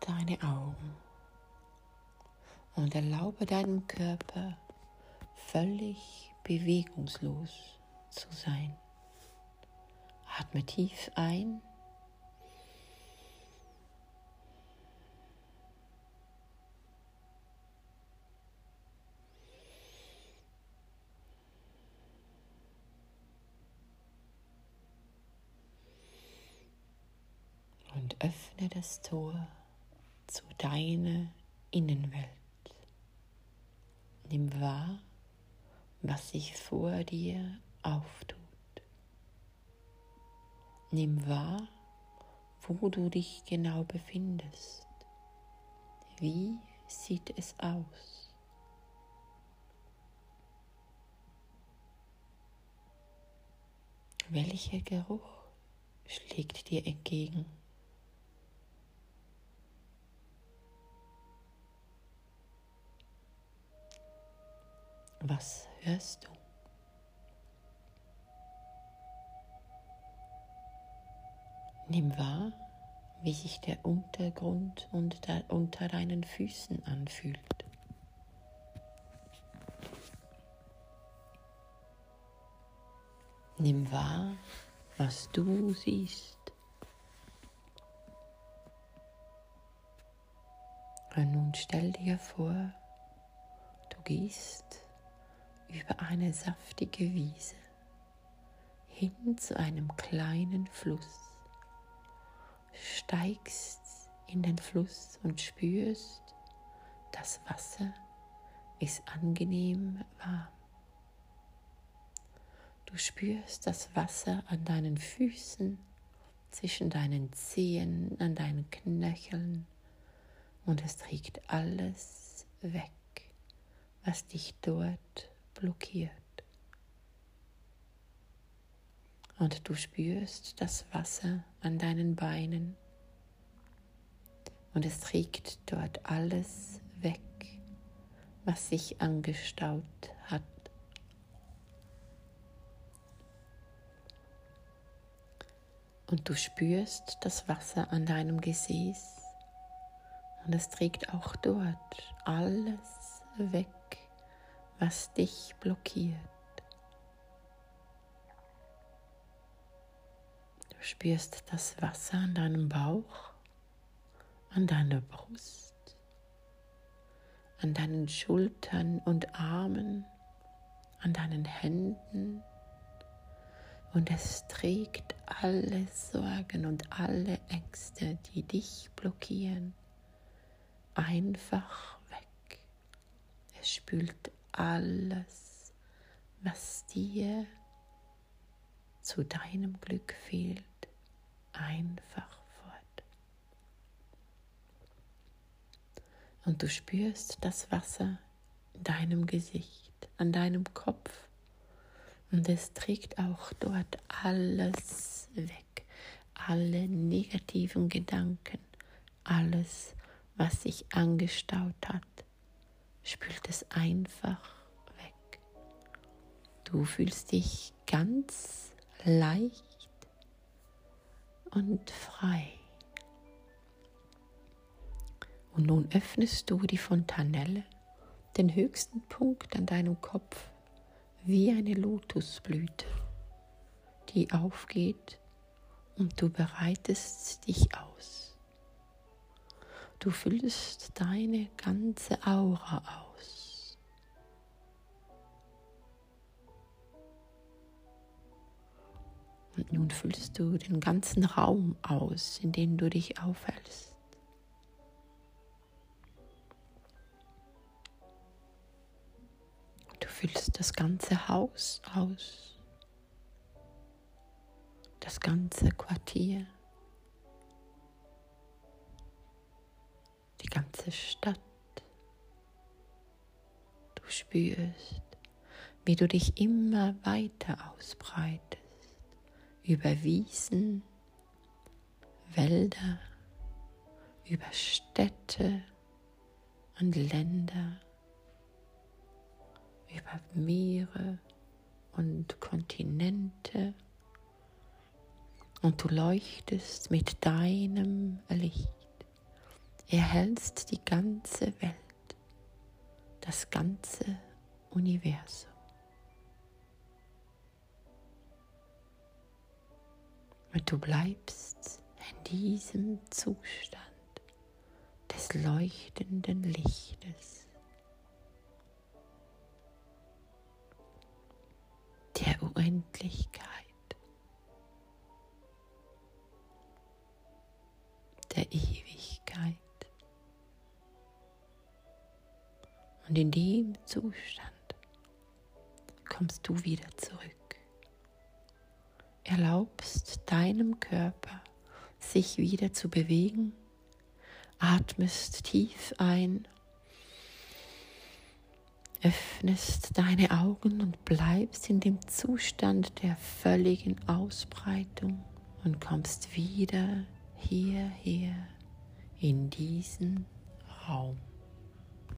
deine Augen und erlaube deinem Körper völlig bewegungslos zu sein. Atme tief ein. Und öffne das Tor zu deiner Innenwelt. Nimm wahr, was sich vor dir auftut. Nimm wahr, wo du dich genau befindest. Wie sieht es aus? Welcher Geruch schlägt dir entgegen? Was hörst du? Nimm wahr, wie sich der Untergrund unter, deinen Füßen anfühlt. Nimm wahr, was du siehst. Und nun stell dir vor, du gehst über eine saftige Wiese hin zu einem kleinen Fluss steigst in den Fluss und spürst, das Wasser ist angenehm warm. Du spürst das Wasser an deinen Füßen, zwischen deinen Zehen, an deinen Knöcheln und es trägt alles weg, was dich dort blockiert. Und du spürst das Wasser an deinen Beinen und es trägt dort alles weg, was sich angestaut hat. Und du spürst das Wasser an deinem Gesäß und es trägt auch dort alles weg, was dich blockiert. spürst das Wasser an deinem Bauch, an deiner Brust, an deinen Schultern und Armen, an deinen Händen. Und es trägt alle Sorgen und alle Ängste, die dich blockieren, einfach weg. Es spült alles, was dir zu deinem Glück fehlt einfach fort. Und du spürst das Wasser in deinem Gesicht, an deinem Kopf. Und es trägt auch dort alles weg, alle negativen Gedanken, alles, was sich angestaut hat, spült es einfach weg. Du fühlst dich ganz leicht und frei. Und nun öffnest du die Fontanelle, den höchsten Punkt an deinem Kopf, wie eine Lotusblüte, die aufgeht und du bereitest dich aus. Du füllst deine ganze Aura aus. Und nun füllst du den ganzen Raum aus, in dem du dich aufhältst. Du füllst das ganze Haus aus, das ganze Quartier, ganze Stadt. Du spürst, wie du dich immer weiter ausbreitest über Wiesen, Wälder, über Städte und Länder, über Meere und Kontinente. Und du leuchtest mit deinem Licht erhältst die ganze Welt, das ganze Universum. Und du bleibst in diesem Zustand des leuchtenden Lichtes, der Unendlichkeit. der Ewigkeit. Und in dem Zustand kommst du wieder zurück. Erlaubst deinem Körper, sich wieder zu bewegen, atmest tief ein, öffnest deine Augen und bleibst in dem Zustand der völligen Ausbreitung und kommst wieder hierher in diesen Raum.